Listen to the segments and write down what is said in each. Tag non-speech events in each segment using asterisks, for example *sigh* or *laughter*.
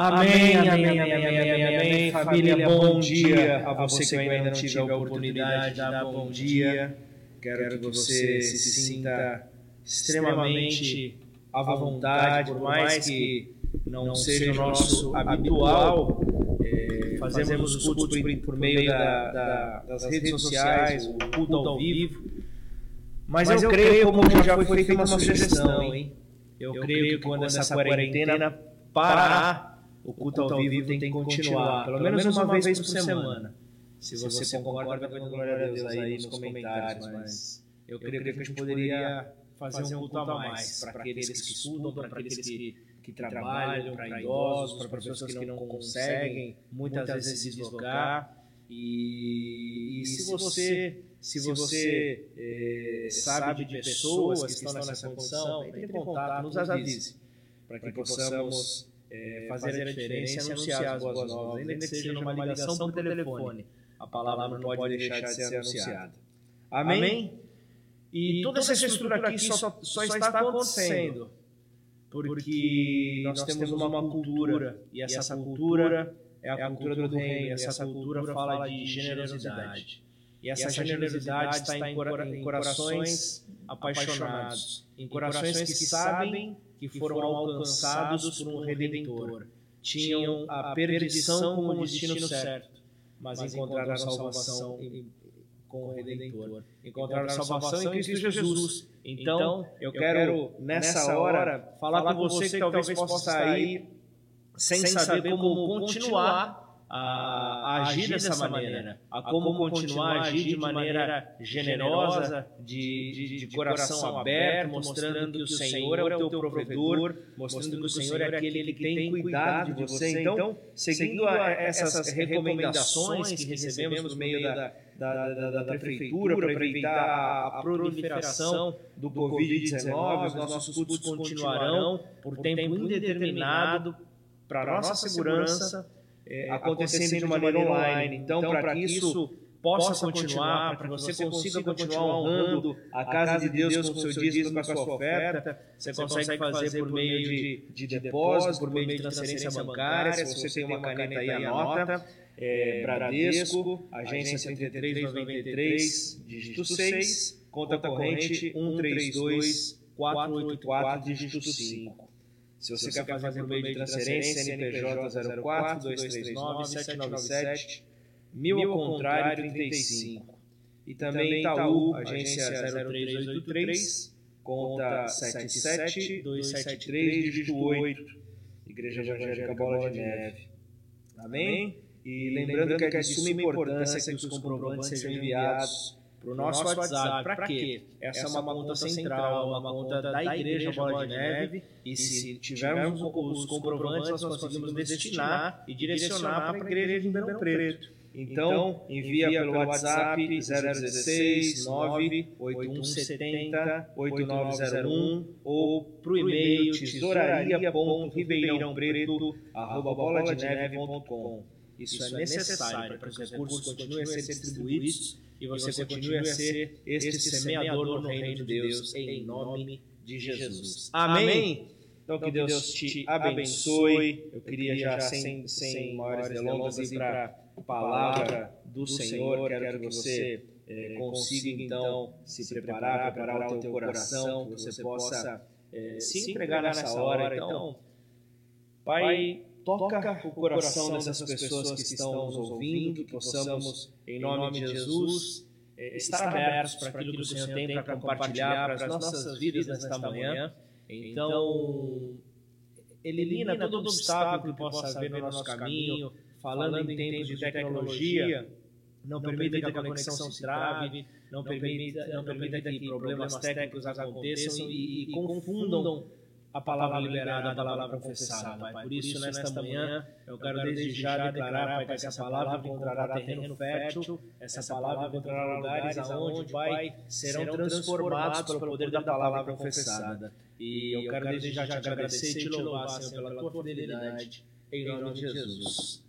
Amém, amém, amém, amém, amém. Família, bom dia a você que ainda não tive a oportunidade de dar bom dia. Quero que você se sinta extremamente à vontade, por mais que não seja o nosso habitual. É, fazemos os cultos por, meio da, da, das redes sociais, o culto ao vivo. Mas, Mas eu, creio, como já foi feita uma sugestão, hein? Eu, eu creio que quando essa quarentena parar, o culto ao vivo tem que continuar, pelo menos uma vez por semana. Se você, Se você concorda, vai dando glória a Deus aí nos comentários, mas eu creio que a gente poderia fazer um culto a mais para aqueles que estudam, para aqueles que, que trabalham, para idosos, para pessoas que não conseguem muitas vezes se deslocar. E, e se você se você é, sabe de pessoas que estão nessa condição, entre em contato, nos avise, para que possamos é, fazer a diferença e anunciar as boas novas, ainda que seja numa ligação por telefone. A palavra não pode deixar de ser anunciada. Amém? E toda essa estrutura aqui só, só está acontecendo. porque nós temos uma cultura, e essa cultura é a cultura do reino, e essa cultura fala de generosidade. E essa, e generosidade está em corações apaixonados, em corações que sabem que foram alcançados por um redentor. Tinham a perdição como destino certo, mas encontraram a salvação com o Redentor. Encontraram a salvação em Cristo Jesus. Então, eu quero, nessa hora, falar com você que talvez possa sair sem saber como continuar a, a agir dessa maneira, a como continuar a agir de maneira generosa, de, de, de coração aberto, mostrando que o Senhor é o teu provedor, mostrando que o Senhor é aquele que tem cuidado de você. Então, seguindo essas recomendações que recebemos por meio da, da, da, da, da prefeitura para evitar a proliferação do Covid-19, os nossos cultos continuarão por tempo indeterminado para nossa segurança é, acontecendo de maneira online. Então, então para que isso possa continuar, para que você consiga continuar honrando a casa de Deus com o seu dízimo, com a sua oferta, você consegue fazer por meio de, de depósito, por meio de transferência bancária, se você tem uma caneta aí, anota, é, Bradesco, agência 3393, dígito 6, conta corrente 132 484, dígito 5. Se você, Se você quer fazer por meio de transferência, CNPJ 04 239 797 1000 ao contrário 35. E também Itaú, agência 0383, conta 77 273, dígito 8, Igreja Evangélica Bola de Neve. Amém? E lembrando que é de suma importância que os comprovantes sejam enviados para o nosso WhatsApp. Para quê? Essa, Essa é uma conta central, uma conta da Igreja Bola de Neve. E se tivermos os comprovantes, nós conseguimos destinar e direcionar para a Igreja de Ribeirão Preto. Então, envia pelo WhatsApp 016 98170 8901 ou para o e-mail tesouraria.ribeirãopreto.com. Isso é necessário para que os recursos continuem a ser distribuídos e você, você continue a ser este semeador no reino de Deus, em nome de Jesus. Amém? Então, que então, Deus te abençoe. Eu queria já, sem, sem maiores delongas, ir para a palavra do Senhor. Quero que você é, consiga, então, se preparar, preparar o teu coração, que você possa é, se entregar nessa hora. Então, Pai toca o coração dessas pessoas que estão nos ouvindo, que possamos, em nome de Jesus, é, estar abertos para aquilo que o Senhor tem para compartilhar para as nossas vidas nesta manhã. Então, elimina todo obstáculo que possa haver no nosso caminho, falando em tempos de tecnologia, não permita que a conexão se trave, não permita, não permita que problemas técnicos aconteçam e, e confundam a palavra liberada, a palavra confessada, Pai. Por isso, nesta manhã, eu quero desde já declarar, Pai, que essa palavra encontrará terreno fértil, essa palavra encontrará lugares aonde, Pai, serão transformados pelo poder da palavra confessada. E eu quero desde já te agradecer e te louvar, Senhor, pela tua fidelidade, em nome de Jesus.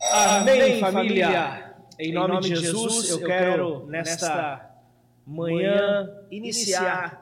Amém, família! Em nome de Jesus, eu quero, nesta manhã, iniciar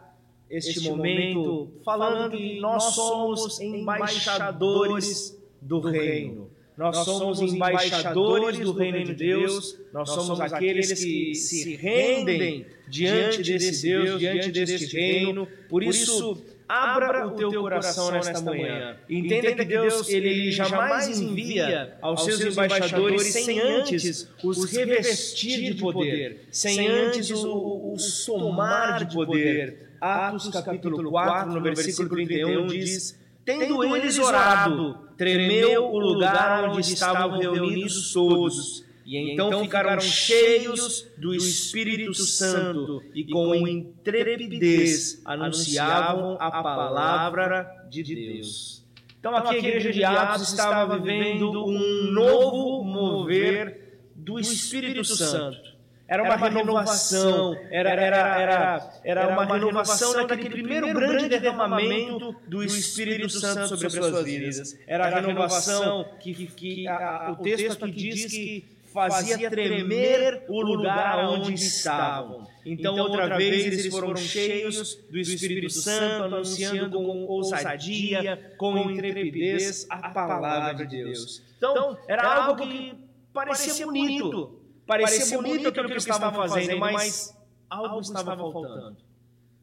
este momento falando que nós somos embaixadores do reino. Nós somos embaixadores do reino de Deus, nós somos aqueles que se rendem diante desse Deus, diante deste reino. Por isso, abra o teu coração nesta manhã. Entenda que Deus ele jamais envia aos seus embaixadores sem antes os revestir de poder, sem antes os tomar de poder. Atos capítulo 4, no versículo 31 diz: Tendo eles orado, tremeu o lugar onde estavam reunidos todos. E então ficaram cheios do Espírito Santo e com intrepidez anunciavam a palavra de Deus. Então aqui a igreja de Atos estava vivendo um novo mover do Espírito Santo. Era uma, renovação, era, era, era, era uma renovação daquele primeiro grande derramamento do Espírito Santo sobre as suas vidas. Era a renovação que, que o texto aqui diz que fazia tremer o lugar onde estavam. Então, outra vez, eles foram cheios do Espírito Santo, anunciando com ousadia, com intrepidez a palavra de Deus. Então, era algo que parecia bonito Parecia, bonito aquilo que eles estavam fazendo, mas algo estava faltando.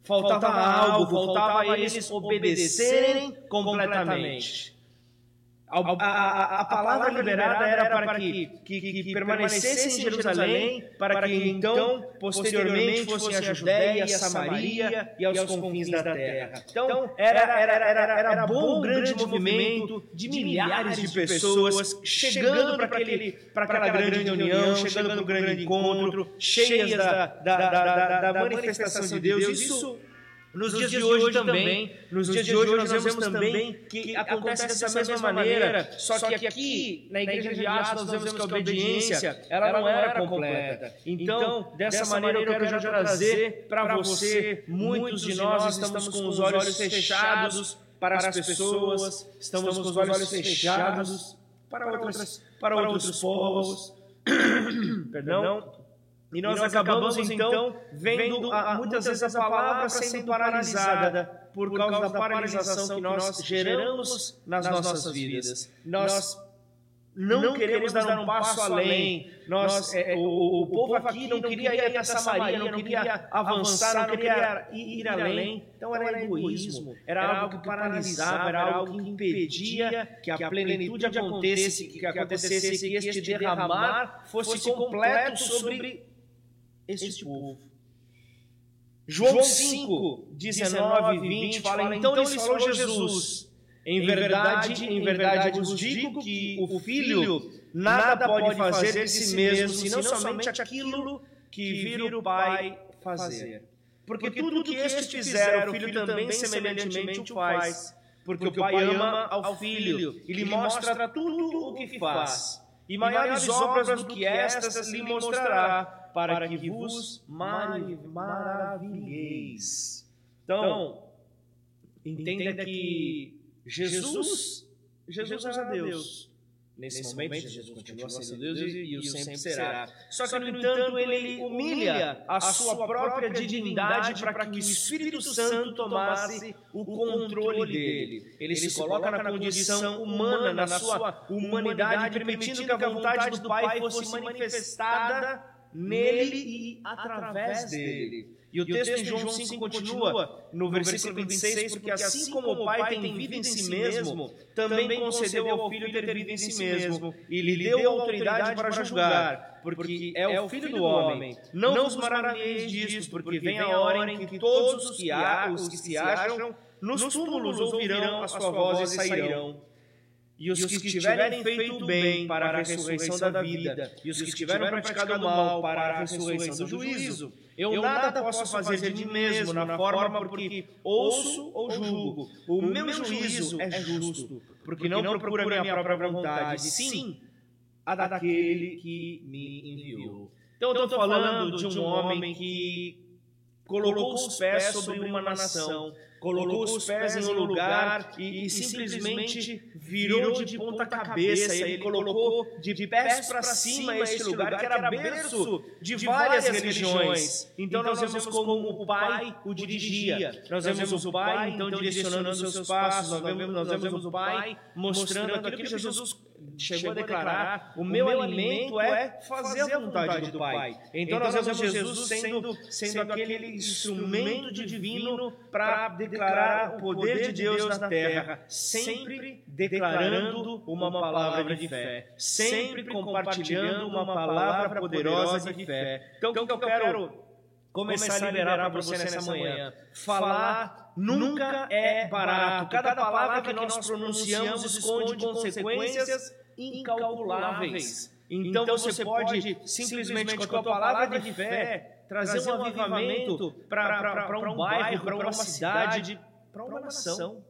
Faltava algo, faltava eles obedecerem completamente. A, a, a, palavra liberada era para que, que, que permanecessem em Jerusalém, para que então, posteriormente, fossem a Judéia, a Samaria e aos confins da terra. Então, era, era, era, era bom um grande movimento de milhares de pessoas chegando para aquela grande reunião, chegando para o grande encontro, cheias da, da, da, da manifestação de Deus. Isso nos, dias, dias de hoje, hoje também, nos dias de hoje nós vemos também que acontece dessa mesma maneira, só que aqui na igreja de Atos nós vemos que a obediência ela não era completa. Então, dessa maneira eu quero já trazer para você, muitos de nós estamos com os olhos fechados para as pessoas, estamos com os olhos fechados para outras para outros povos. *coughs* Perdão e nós, e nós acabamos, então, então vendo a, muitas vezes a palavra sendo paralisada por causa da paralisação que nós geramos nas nossas vidas. Nós não, não queremos dar um passo além. Nós, é, o, o, o, povo aqui não queria ir até Samaria, não queria avançar, não queria ir, ir além. Então era egoísmo, era algo que paralisava, era algo que impedia que a plenitude acontecesse, que acontecesse, que este derramar fosse completo sobre este povo. João 5, 19 e 20 fala, então lhes falou Jesus, em verdade, em verdade vos digo que o Filho nada pode fazer de si mesmo, senão somente aquilo que vira o Pai fazer. Porque tudo que este fizer, o Filho também semelhantemente o faz, porque o Pai ama ao Filho. e lhe mostra tudo o que faz. E maiores obras do que estas lhe mostrará, para que vos maravilheis. Então, entenda que Jesus, Jesus é Deus. Nesse, Nesse momento, momento, Jesus continua sendo Deus e, e o sempre será. Só que, no entanto, ele humilha a sua própria divindade para que o Espírito Santo tomasse o controle dele. Ele se coloca na condição humana, na sua humanidade, permitindo que a vontade do Pai fosse manifestada nele e através dele. E o texto em João 5 continua no versículo 26, porque assim como o Pai tem vida em si mesmo, também concedeu ao Filho ter vida em si mesmo, e lhe deu autoridade para julgar, porque é o Filho do homem. Não vos maravilheis disto, porque vem a hora em que todos os que, há, os que se acham nos túmulos ouvirão a sua voz e sairão. E os, que, tiverem feito bem para a ressurreição da vida, e os que tiverem praticado mal para a ressurreição do juízo, eu nada posso fazer de mim mesmo na forma porque ouço ou julgo. O meu juízo é justo, porque não procura a minha própria vontade, sim a daquele que me enviou. Então eu estou falando de um homem que colocou os pés sobre uma nação colocou os pés em um lugar e, e simplesmente virou de ponta cabeça. Ele colocou de pés para cima este lugar que era berço de várias religiões. Então nós vemos como o Pai o dirigia. Nós vemos o Pai então direcionando os seus passos. Nós vemos, nós vemos o Pai mostrando aquilo que Jesus chegou a declarar: o meu alimento é fazer a vontade do Pai. Então nós vemos Jesus sendo, sendo aquele instrumento divino para declarar o poder de Deus na terra, sempre declarando uma palavra de fé, sempre compartilhando uma palavra poderosa de fé. Então, o que eu quero começar a liberar para você nessa manhã. Falar nunca é barato. Cada palavra que nós pronunciamos esconde consequências incalculáveis. Então você pode simplesmente com a palavra de fé trazer um avivamento para um bairro, para uma cidade, para uma nação,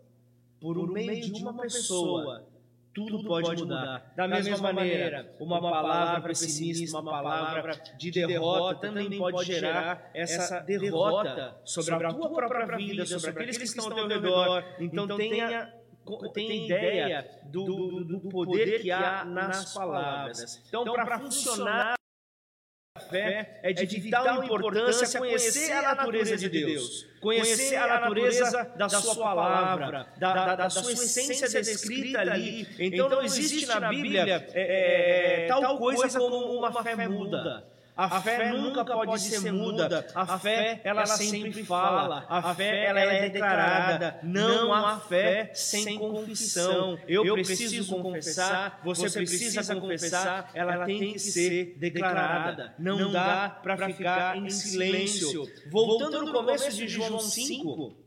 por meio de uma pessoa. tudo pode mudar. Da mesma maneira, uma palavra pessimista, uma palavra de derrota também pode gerar essa derrota sobre a tua própria vida, sobre aqueles que estão ao teu redor. Então tenha tenha ideia do, do, do poder que há nas palavras. Então, para funcionar fé é de vital importância conhecer a natureza de Deus, conhecer a natureza da sua palavra, da, da, da sua essência descrita ali. Então não existe na Bíblia é, é, tal coisa como uma fé muda. A, fé, nunca pode ser muda. A fé, ela, sempre fala. A fé, ela é declarada. Não há fé sem confissão. Eu preciso confessar, você precisa confessar, ela tem que ser declarada. Não dá para ficar em silêncio. Voltando no começo de João 5,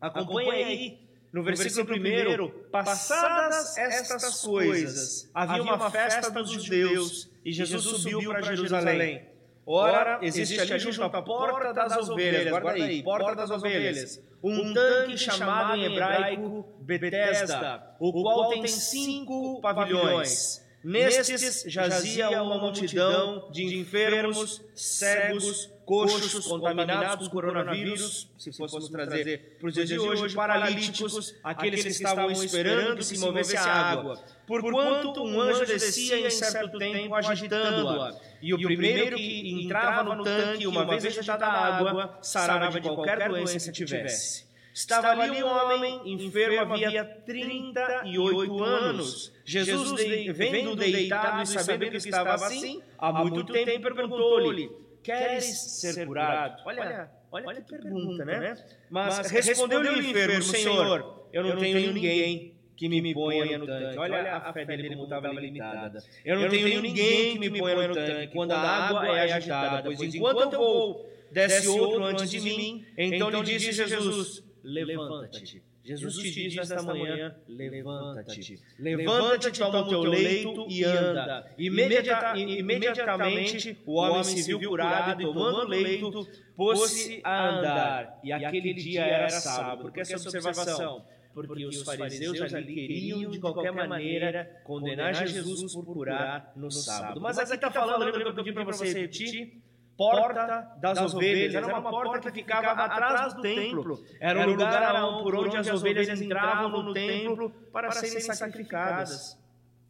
acompanhe aí no versículo 1, passadas estas coisas, havia uma festa dos judeus e Jesus subiu para Jerusalém. Ora, existe ali junto à porta das ovelhas, guarda aí, porta das ovelhas, um tanque chamado em hebraico Betesda, o qual tem cinco pavilhões. Nestes jazia uma multidão de enfermos, cegos, coxos, contaminados com coronavírus, se fôssemos trazer para os dias de hoje, paralíticos, aqueles que estavam esperando que se movesse a água. Porquanto um anjo descia em certo tempo agitando-a, e o primeiro que entrava no tanque, uma vez agitada a água, sarava de qualquer doença que tivesse. Estava ali um homem enfermo havia 38 anos. Jesus, vendo deitado e sabendo que estava assim, há muito tempo, perguntou-lhe: Queres ser curado? Olha, olha, olha que pergunta, né? né? Mas respondeu-lhe o enfermo: Senhor, eu não tenho ninguém que me ponha no tanque. Olha a fé dele como estava limitada. Eu não tenho ninguém que me ponha no tanque quando a água é agitada, pois enquanto eu vou, desce outro antes de mim. Então lhe disse Jesus: levanta-te. Jesus te diz nesta manhã: levanta-te. Levanta-te, toma o teu leito e anda. Imediata, imediatamente o homem se viu curado e, tomando o leito, pôs-se a andar. E aquele dia era sábado. Por que essa observação? Porque os fariseus ali queriam, de qualquer maneira, condenar Jesus por curar no sábado. Mas aqui está falando, lembra que eu pedi para você repetir? Porta das ovelhas. Era uma porta que ficava atrás do templo. Era um lugar por onde as ovelhas entravam no templo para serem sacrificadas.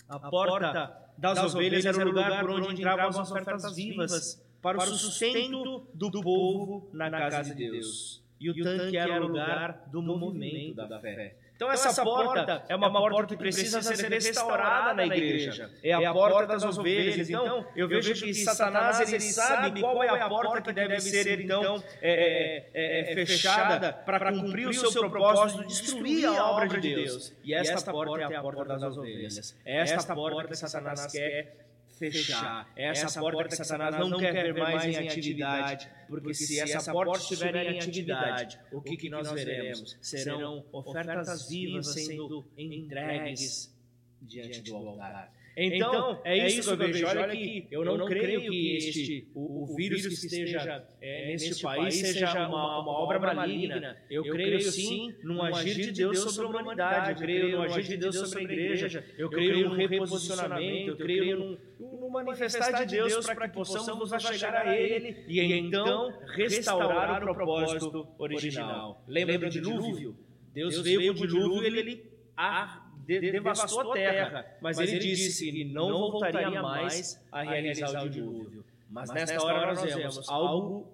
A porta das ovelhas era o lugar por onde entravam as ofertas vivas para o sustento do povo na casa de Deus. E o tanque era o lugar do movimento da fé. Então, essa, essa porta é uma, é uma porta que precisa ser restaurada na igreja. É a, é a porta das ovelhas. Então, então eu vejo que Satanás ele sabe qual é a porta que deve ser então, então é, é, é, fechada para cumprir o seu propósito de destruir a obra de Deus. E esta porta é a porta das ovelhas. É esta porta que Satanás quer fechar. Essa, essa porta que Satanás não quer ver mais em atividade, porque se essa porta estiver em atividade, o que, que nós veremos? Serão ofertas vivas sendo entregues diante do altar. Então, então, é, é isso que eu vejo. Olha que eu não, eu não creio que este, o, o vírus que esteja é, neste país seja uma, uma obra maligna. Eu, creio sim num agir de Deus sobre a humanidade. Eu creio no agir de Deus sobre a igreja. Eu creio num reposicionamento. Eu creio num, num manifestar de Deus para que possamos nos chegar a Ele e então restaurar o propósito original. Lembra do dilúvio? Deus veio com o dilúvio e ele a devastou a terra, mas ele disse que não voltaria mais a realizar o dilúvio. Mas nesta hora nós vemos algo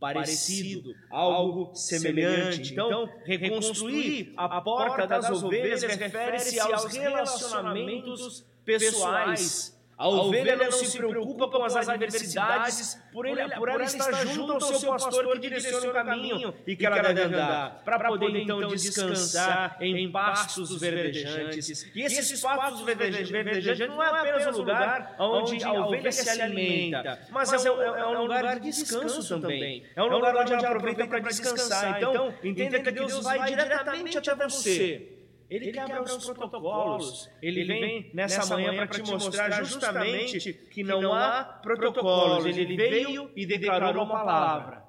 parecido, algo semelhante. Então, reconstruir a porta das ovelhas refere-se aos relacionamentos pessoais a ovelha não se preocupa com as adversidades, por, ele, por ela estar junto ao seu pastor que direciona o caminho e que ela deve andar, para poder então descansar em pastos verdejantes. E esses pastos verdejantes não é apenas um lugar onde a ovelha se alimenta, mas é um, é um lugar de descanso também. É um lugar onde ela aproveita para descansar. Então, entenda que Deus vai diretamente até você. Ele, ele quebra os protocolos. Ele vem nessa manhã para te mostrar justamente que não há protocolos. Ele veio e declarou uma palavra.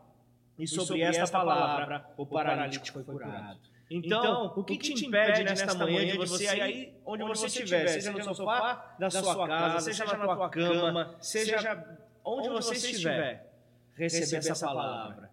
E sobre esta palavra o paralítico foi curado. Então, o que te impede nesta manhã de você aí onde você estiver, seja no sofá da sua casa, seja na tua cama, seja onde você estiver, receber essa palavra.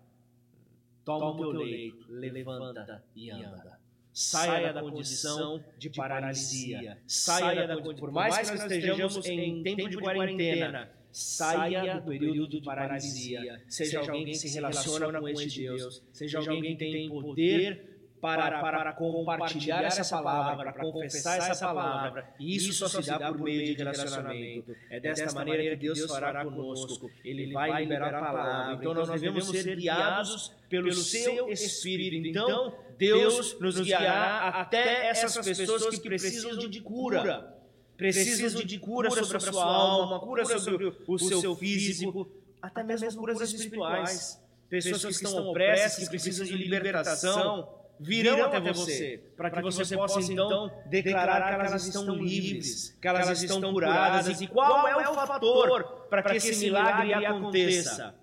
Toma o teu leito, levanta e anda saia da condição de paralisia, saia da condição, por mais que nós estejamos em tempo de quarentena, saia do período de paralisia, seja alguém que se relaciona com este Deus, seja alguém que tem poder para, para compartilhar essa palavra, para confessar essa palavra. E isso só se dá por meio de relacionamento. É desta maneira que Deus fará conosco. Ele vai liberar a palavra. Então nós devemos ser guiados pelo seu Espírito. Então Deus nos guiará até essas pessoas que precisam de cura. Precisam de cura sobre a sua alma, cura sobre o seu físico, até mesmo curas espirituais. Pessoas que estão opressas, que precisam de libertação virão até você, para que você possa então declarar que elas estão livres, que elas estão curadas. E qual é o fator para que esse milagre aconteça?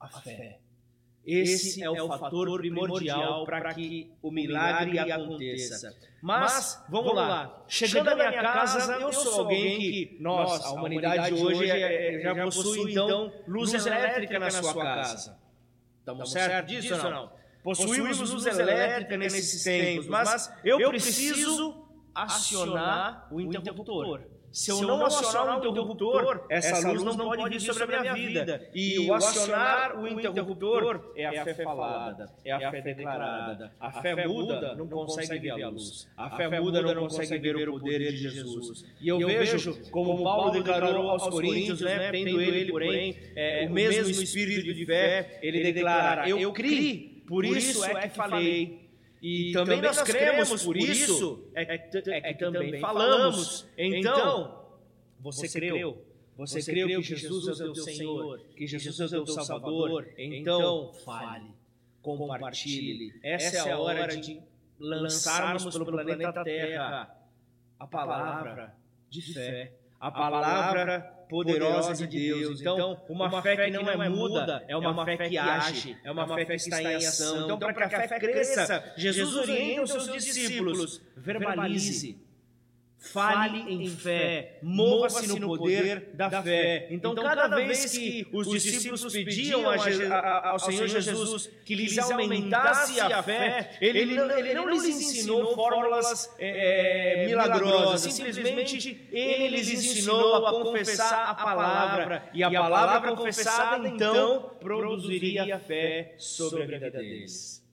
A fé. Esse é o fator primordial para que o milagre aconteça. Mas, vamos lá, chegando à minha casa, eu sou alguém que, nós, a humanidade hoje é, é, já possui então luz elétrica na sua casa. Estamos certo disso ou não? Possuímos luz elétrica nesses tempos, mas eu preciso acionar o interruptor. Se eu, não acionar o interruptor, essa luz não pode vir sobre a minha vida. E o acionar o interruptor é a fé falada, é a fé declarada. A fé muda não consegue ver a luz. A fé muda não consegue ver o poder de Jesus. E eu vejo, como Paulo declarou aos Coríntios, né, tendo ele, porém, é, o mesmo espírito de fé, ele declara: Eu criei por, isso, é, é que falei. E, também, também nós cremos, por isso é, é, é que também falamos. Então, você creu. Você creu que Jesus é o teu Senhor, que Jesus é o teu Salvador. Então, fale, compartilhe. Essa é a hora de lançarmos pelo planeta Terra a palavra de fé, a palavra poderosa de Deus. Então, então, uma, fé que não é, é muda, é uma, é uma fé que age, é uma fé que está em ação. Então, para que a fé cresça, Jesus orienta os seus discípulos, verbalize Fale em fé, mova-se no poder da fé. Então, então cada vez que os discípulos pediam ao Senhor Jesus que lhes aumentasse a fé, ele não, ele não lhes ensinou fórmulas é, milagrosas, simplesmente ele lhes ensinou a confessar a palavra, e a palavra confessada então produziria fé sobre a vida deles.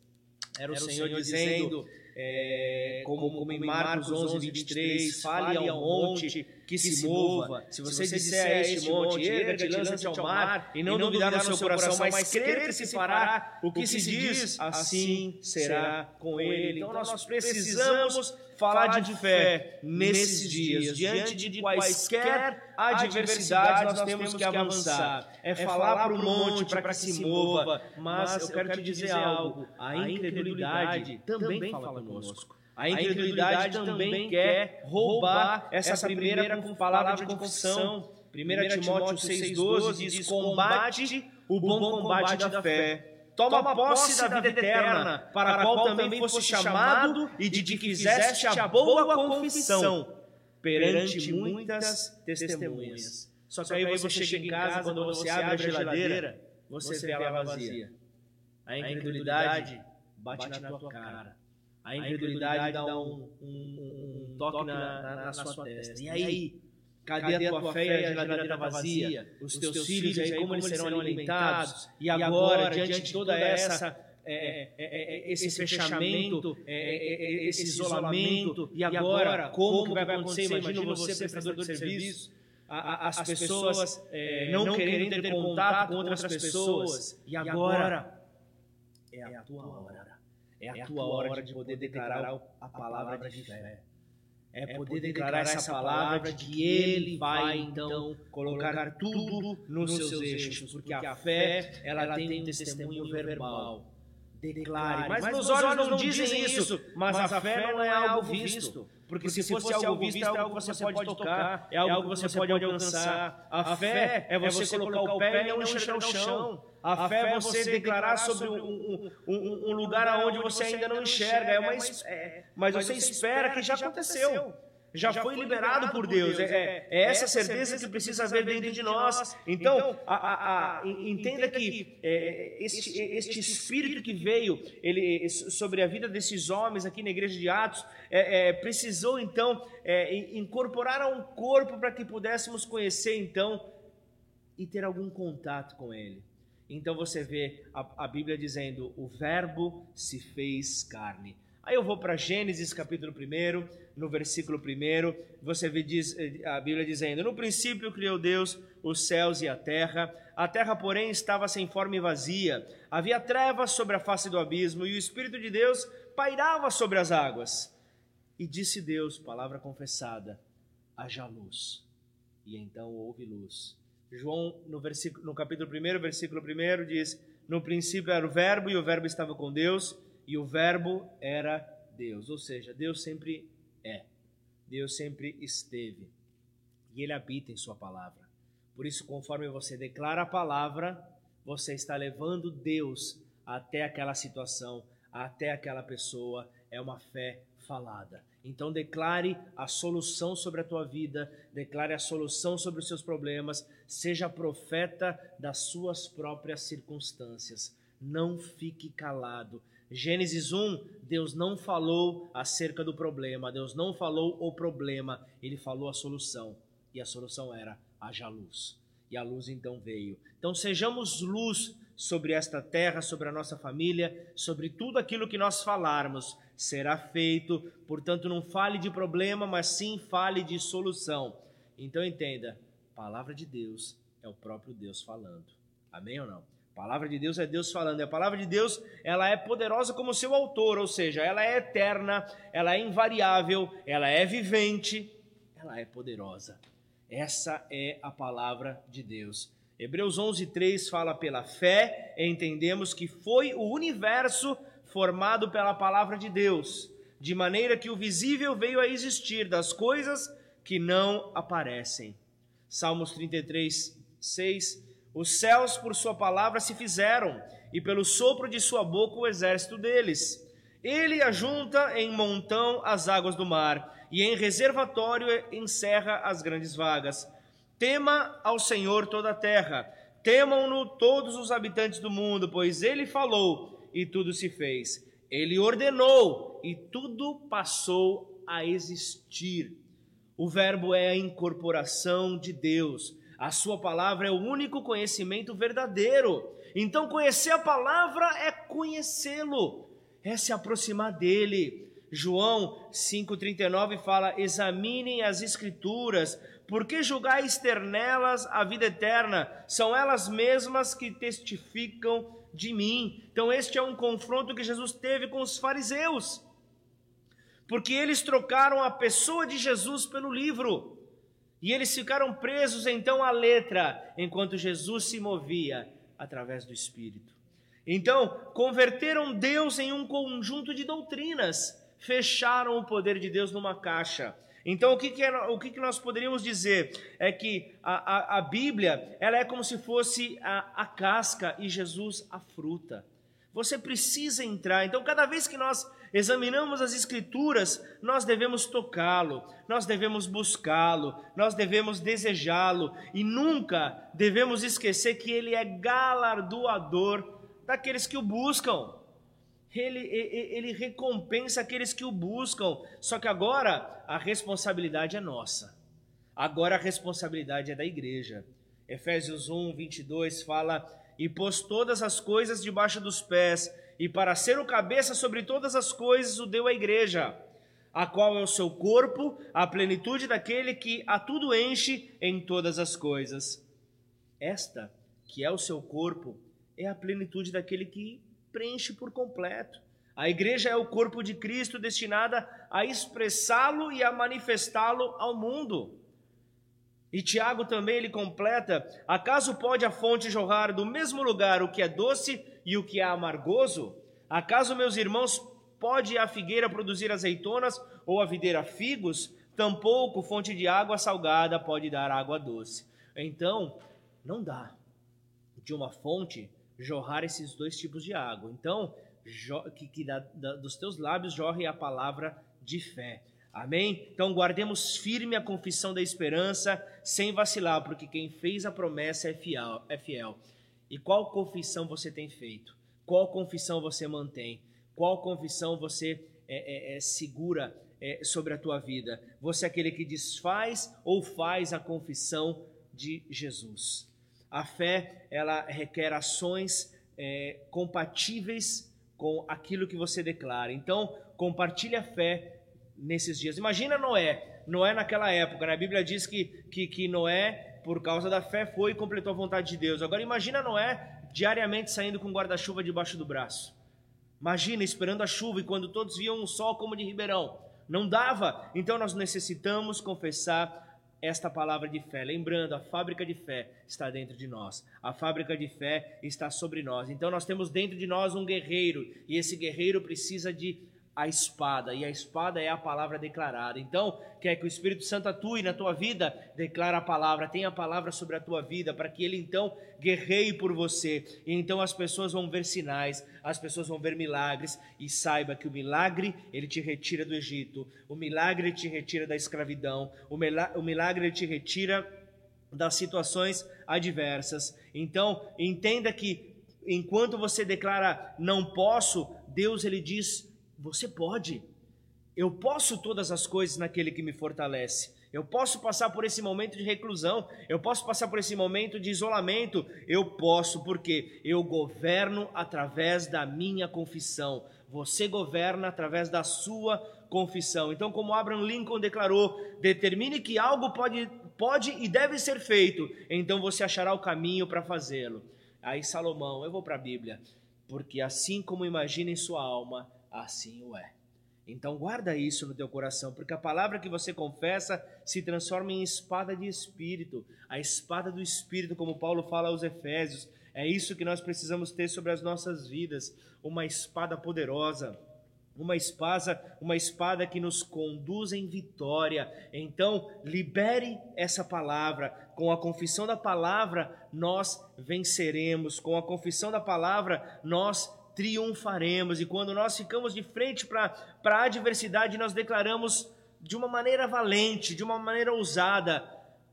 Era o Senhor dizendo é, como, como em Marcos 11, 23, fale ao monte que se mova. Se você disser a este monte, erga-te, lança-te ao mar, e não duvidar no seu coração, mas crer que se fará o que se diz, assim será com ele. Então nós precisamos falar de fé nesses dias. Diante de quaisquer adversidades, nós temos que avançar. É falar para o monte para que se mova. Mas eu quero te dizer algo: a incredulidade também fala conosco. A incredulidade também quer roubar essa primeira palavra de confissão. 1 Timóteo 6,12 diz: Combate o bom combate da fé toma posse da vida eterna, para a qual também fosse chamado e de que fizeste a boa confissão perante muitas testemunhas. Só que aí você chega em casa, quando você abre a geladeira, você vê ela vazia. A incredulidade bate na tua cara. A incredulidade dá um, um, um toque na, na, na, sua testa. E aí? Cadê a tua fé e a geladeira vazia? Os teus filhos, aí, como eles serão alimentados? E agora, diante de toda essa é, é, é, esse fechamento, esse isolamento, e agora, como vai acontecer? Imagina você, prestador de serviço, as pessoas não querendo ter contato com outras pessoas, e agora é a tua hora. É a tua hora de poder declarar a palavra de fé. É poder declarar essa palavra de que Ele vai então colocar tudo nos seus eixos, porque a fé ela tem um testemunho verbal. Declare, mas meus olhos não dizem isso, mas a fé não é algo visto. Porque se fosse algo visto, é algo que você pode tocar, é algo que você pode alcançar. A fé é você colocar o pé e não enxergar o chão. A fé é você declarar sobre um, um, um lugar onde você ainda não enxerga, é uma, é, mas você espera que já aconteceu já, foi liberado por Deus. É, é, é essa certeza que precisa haver dentro de nós. Então, então a, a, a, entenda que é, este, este espírito que veio ele, sobre a vida desses homens aqui na igreja de Atos é, é, precisou então é, incorporar a um corpo para que pudéssemos conhecer então e ter algum contato com ele. Então você vê a Bíblia dizendo: o Verbo se fez carne. Aí eu vou para Gênesis capítulo 1, no versículo 1, você vê diz, a Bíblia dizendo: No princípio criou Deus os céus e a terra, a terra, porém, estava sem forma e vazia, havia trevas sobre a face do abismo, e o Espírito de Deus pairava sobre as águas. E disse Deus, palavra confessada: haja luz. E então houve luz. João, no, versículo, no capítulo 1, versículo 1, diz: No princípio era o Verbo, e o Verbo estava com Deus e o Verbo era Deus, ou seja, Deus sempre é, Deus sempre esteve e Ele habita em Sua palavra. Por isso, conforme você declara a palavra, você está levando Deus até aquela situação, até aquela pessoa, é uma fé falada. Então declare a solução sobre a tua vida, declare a solução sobre os seus problemas, seja profeta das suas próprias circunstâncias. Não fique calado, Gênesis 1, Deus não falou acerca do problema, Deus não falou o problema, ele falou a solução. E a solução era: haja luz. E a luz então veio. Então sejamos luz sobre esta terra, sobre a nossa família, sobre tudo aquilo que nós falarmos será feito. Portanto, não fale de problema, mas sim fale de solução. Então entenda: palavra de Deus é o próprio Deus falando. Amém ou não? A palavra de Deus é Deus falando. E a palavra de Deus, ela é poderosa como seu autor, ou seja, ela é eterna, ela é invariável, ela é vivente, ela é poderosa. Essa é a palavra de Deus. Hebreus 11:3 fala pela fé, entendemos que foi o universo formado pela palavra de Deus, de maneira que o visível veio a existir das coisas que não aparecem. Salmos 33, 6 os céus, por sua palavra, se fizeram, e pelo sopro de sua boca o exército deles. Ele ajunta em montão as águas do mar, e em reservatório encerra as grandes vagas. Tema ao Senhor toda a terra, temam-no todos os habitantes do mundo, pois ele falou e tudo se fez. Ele ordenou e tudo passou a existir. O Verbo é a incorporação de Deus a sua palavra é o único conhecimento verdadeiro. Então, conhecer a palavra é conhecê-lo, é se aproximar dele. João 5,39 fala: Examinem as Escrituras, porque julgais ter nelas a vida eterna? São elas mesmas que testificam de mim. Então, este é um confronto que Jesus teve com os fariseus, porque eles trocaram a pessoa de Jesus pelo livro. E eles ficaram presos então à letra, enquanto Jesus se movia através do Espírito. Então, converteram Deus em um conjunto de doutrinas, fecharam o poder de Deus numa caixa. Então, o que, que, é, o que, que nós poderíamos dizer? É que a, a, a Bíblia ela é como se fosse a, a casca e Jesus a fruta. Você precisa entrar. Então, cada vez que nós examinamos as Escrituras, nós devemos tocá-lo, nós devemos buscá-lo, nós devemos desejá-lo e nunca devemos esquecer que ele é galardoador daqueles que o buscam. Ele, ele, ele recompensa aqueles que o buscam. Só que agora a responsabilidade é nossa. Agora a responsabilidade é da igreja. Efésios 1, 22 fala: E pôs todas as coisas debaixo dos pés, e para ser o cabeça sobre todas as coisas o deu à igreja, a qual é o seu corpo, a plenitude daquele que a tudo enche em todas as coisas. Esta, que é o seu corpo, é a plenitude daquele que preenche por completo. A igreja é o corpo de Cristo destinada a expressá-lo e a manifestá-lo ao mundo. E Tiago também ele completa: acaso pode a fonte jorrar do mesmo lugar o que é doce e o que é amargoso? Acaso, meus irmãos, pode a figueira produzir azeitonas ou a videira figos? Tampouco fonte de água salgada pode dar água doce. Então, não dá de uma fonte jorrar esses dois tipos de água. Então, que, que da, da, dos teus lábios jorre a palavra de fé. Amém? Então guardemos firme a confissão da esperança, sem vacilar, porque quem fez a promessa é fiel. É fiel. E qual confissão você tem feito? Qual confissão você mantém? Qual confissão você é, é, é, segura é, sobre a tua vida? Você é aquele que desfaz ou faz a confissão de Jesus? A fé, ela requer ações é, compatíveis com aquilo que você declara. Então, compartilhe a fé nesses dias. Imagina Noé. Noé naquela época, né? a Bíblia diz que, que, que Noé, por causa da fé, foi e completou a vontade de Deus. Agora imagina Noé diariamente saindo com guarda-chuva debaixo do braço. Imagina esperando a chuva e quando todos viam um sol como de Ribeirão. Não dava. Então nós necessitamos confessar esta palavra de fé. Lembrando, a fábrica de fé está dentro de nós. A fábrica de fé está sobre nós. Então nós temos dentro de nós um guerreiro e esse guerreiro precisa de a espada, e a espada é a palavra declarada. Então, quer que o Espírito Santo atue na tua vida, declara a palavra, tenha a palavra sobre a tua vida, para que ele então guerreie por você. E então as pessoas vão ver sinais, as pessoas vão ver milagres, e saiba que o milagre ele te retira do Egito, o milagre te retira da escravidão, o milagre te retira das situações adversas. Então, entenda que enquanto você declara não posso, Deus ele diz você pode. Eu posso todas as coisas naquele que me fortalece. Eu posso passar por esse momento de reclusão, eu posso passar por esse momento de isolamento, eu posso, porque eu governo através da minha confissão. Você governa através da sua confissão. Então, como Abraham Lincoln declarou, determine que algo pode, pode e deve ser feito, então você achará o caminho para fazê-lo. Aí Salomão, eu vou para a Bíblia, porque assim como imagina em sua alma, assim o é. Então guarda isso no teu coração, porque a palavra que você confessa se transforma em espada de espírito, a espada do espírito, como Paulo fala aos Efésios. É isso que nós precisamos ter sobre as nossas vidas, uma espada poderosa, uma espada, uma espada que nos conduz em vitória. Então, libere essa palavra. Com a confissão da palavra, nós venceremos. Com a confissão da palavra, nós triunfaremos. E quando nós ficamos de frente para a adversidade, nós declaramos de uma maneira valente, de uma maneira ousada: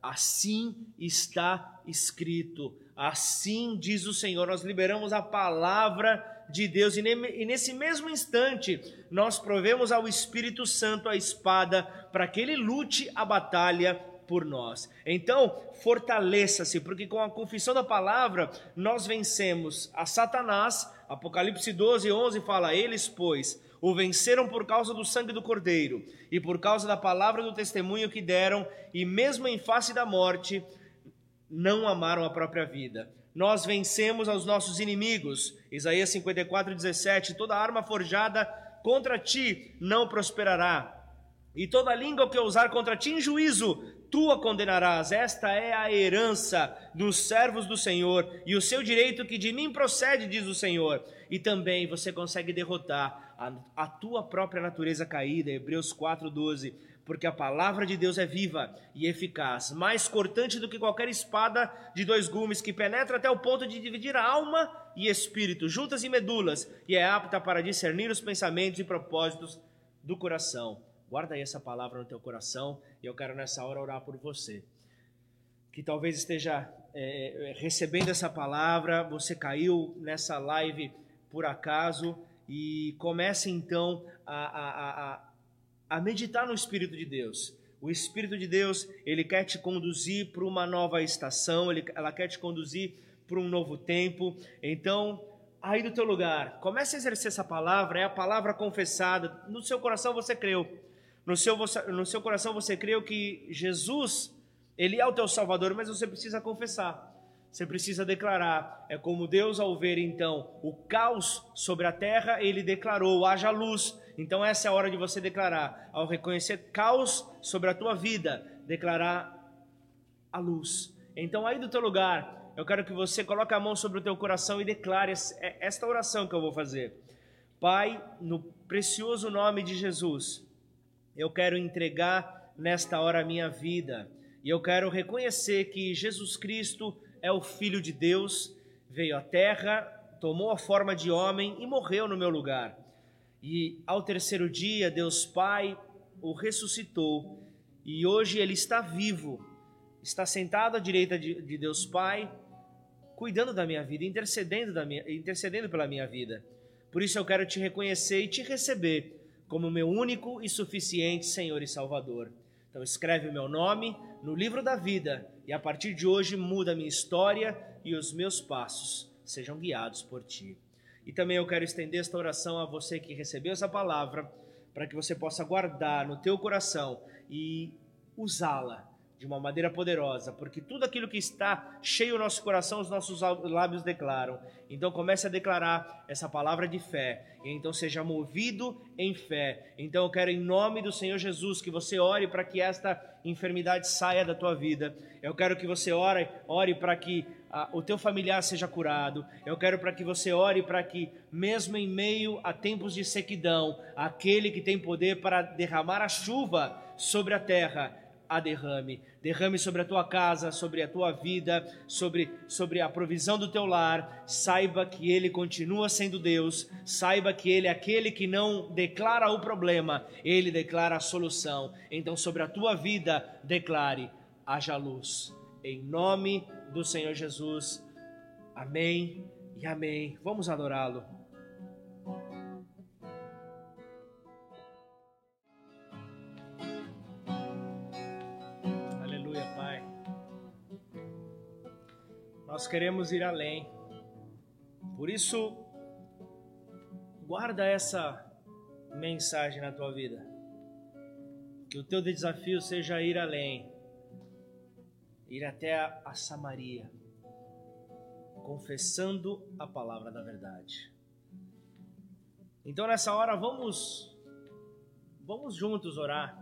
assim está escrito, assim diz o Senhor. Nós liberamos a palavra de Deus, e nesse mesmo instante, nós provemos ao Espírito Santo a espada para que ele lute a batalha por nós. Então, fortaleça-se, porque com a confissão da palavra nós vencemos a Satanás. Apocalipse 12, 11 fala: Eles, pois, o venceram por causa do sangue do Cordeiro e por causa da palavra do testemunho que deram, e mesmo em face da morte, não amaram a própria vida. Nós vencemos aos nossos inimigos. Isaías 54, 17: Toda arma forjada contra ti não prosperará. E toda língua que ousar contra ti em juízo, tu a condenarás. Esta é a herança dos servos do Senhor e o seu direito que de mim procede, diz o Senhor. E também você consegue derrotar a, a tua própria natureza caída, Hebreus 4:12, porque a palavra de Deus é viva e eficaz, mais cortante do que qualquer espada de dois gumes, que penetra até o ponto de dividir alma e espírito, juntas e medulas, e é apta para discernir os pensamentos e propósitos do coração. Guarda aí essa palavra no teu coração e eu quero nessa hora orar por você. Que talvez esteja é, é recebendo essa palavra, você caiu nessa live por acaso e comece então a, a, a a meditar no Espírito de Deus. O Espírito de Deus, ele quer te conduzir para uma nova estação, ele, ela quer te conduzir para um novo tempo. Então, aí do teu lugar, comece a exercer essa palavra, é a palavra confessada. No seu coração você creu. No seu, no seu coração você creu que Jesus, ele é o teu Salvador, mas você precisa confessar. Você precisa declarar. É como Deus, ao ver então o caos sobre a terra, ele declarou: haja luz. Então, essa é a hora de você declarar. Ao reconhecer caos sobre a tua vida, declarar a luz. Então, aí do teu lugar, eu quero que você coloque a mão sobre o teu coração e declare é, esta oração que eu vou fazer. Pai, no precioso nome de Jesus, eu quero entregar nesta hora a minha vida. E eu quero reconhecer que Jesus Cristo é o Filho de Deus, veio à terra, tomou a forma de homem e morreu no meu lugar. E ao terceiro dia, Deus Pai o ressuscitou e hoje ele está vivo, está sentado à direita de, de Deus Pai, cuidando da minha vida, intercedendo, da minha, intercedendo pela minha vida. Por isso eu quero te reconhecer e te receber como meu único e suficiente Senhor e Salvador. Então escreve o meu nome no livro da vida e a partir de hoje muda a minha história e os meus passos sejam guiados por ti. E também eu quero estender esta oração a você que recebeu essa palavra, para que você possa guardar no teu coração e usá-la de uma maneira poderosa, porque tudo aquilo que está cheio no nosso coração, os nossos lábios declaram. Então comece a declarar essa palavra de fé, e então seja movido em fé. Então eu quero em nome do Senhor Jesus que você ore para que esta enfermidade saia da tua vida. Eu quero que você ore, ore para que ah, o teu familiar seja curado. Eu quero para que você ore para que mesmo em meio a tempos de sequidão, aquele que tem poder para derramar a chuva sobre a terra, a derrame. Derrame sobre a tua casa, sobre a tua vida, sobre, sobre a provisão do teu lar. Saiba que Ele continua sendo Deus. Saiba que Ele é aquele que não declara o problema, Ele declara a solução. Então, sobre a tua vida, declare: haja luz. Em nome do Senhor Jesus. Amém e amém. Vamos adorá-lo. Nós queremos ir além. Por isso, guarda essa mensagem na tua vida. Que o teu desafio seja ir além. Ir até a, Samaria, confessando a palavra da verdade. Então nessa hora vamos vamos juntos orar.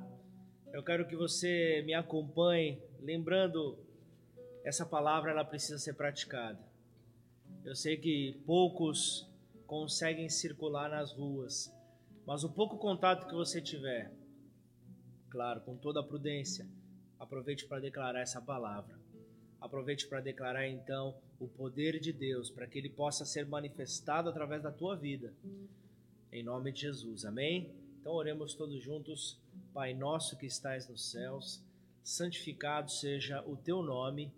Eu quero que você me acompanhe, lembrando essa palavra ela precisa ser praticada. Eu sei que poucos conseguem circular nas ruas, mas o pouco contato que você tiver, claro, com toda a prudência, aproveite para declarar essa palavra. Aproveite para declarar então o poder de Deus, para que ele possa ser manifestado através da tua vida. Em nome de Jesus. Amém? Então oremos todos juntos. Pai nosso que estais nos céus, santificado seja o teu nome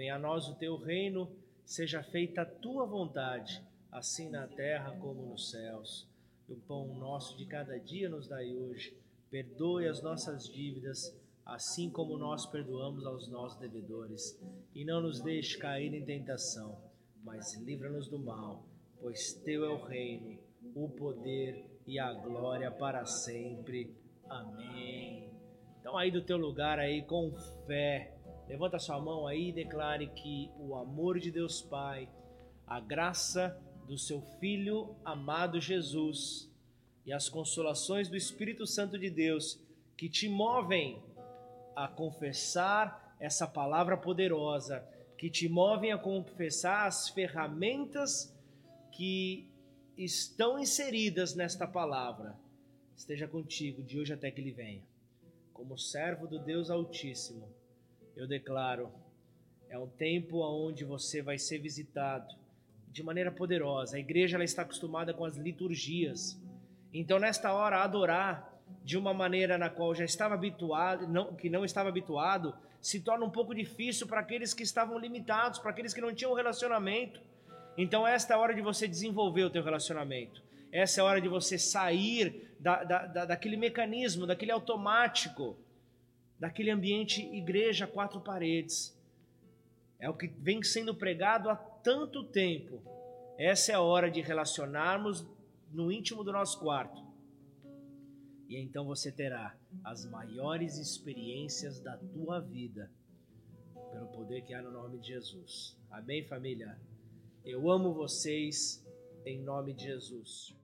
Venha a nós o teu reino, seja feita a tua vontade, assim na terra como nos céus. o pão nosso de cada dia nos dai hoje. Perdoe as nossas dívidas, assim como nós perdoamos aos nossos devedores. E não nos deixe cair em tentação, mas livra-nos do mal, pois teu é o reino, o poder e a glória para sempre. Amém. Então aí do teu lugar aí com fé, Levanta sua mão aí e declare que o amor de Deus Pai, a graça do seu Filho amado Jesus e as consolações do Espírito Santo de Deus que te movem a confessar essa palavra poderosa, que te movem a confessar as ferramentas que estão inseridas nesta palavra, esteja contigo de hoje até que ele venha. Como servo do Deus Altíssimo, eu declaro: é um tempo onde você vai ser visitado de maneira poderosa. A igreja ela está acostumada com as liturgias. Então, nesta hora, adorar de uma maneira na qual já estava habituado, não, que não estava habituado, se torna um pouco difícil para aqueles que estavam limitados, para aqueles que não tinham relacionamento. Então, esta é a hora de você desenvolver o teu relacionamento. Essa é a hora de você sair da, da, da, daquele mecanismo, daquele automático, daquele ambiente igreja, quatro paredes. É o que vem sendo pregado há tanto tempo. Essa é a hora de relacionarmos no íntimo do nosso quarto. E então você terá as maiores experiências da tua vida, pelo poder que há no nome de Jesus. Amém, família? Eu amo vocês em nome de Jesus.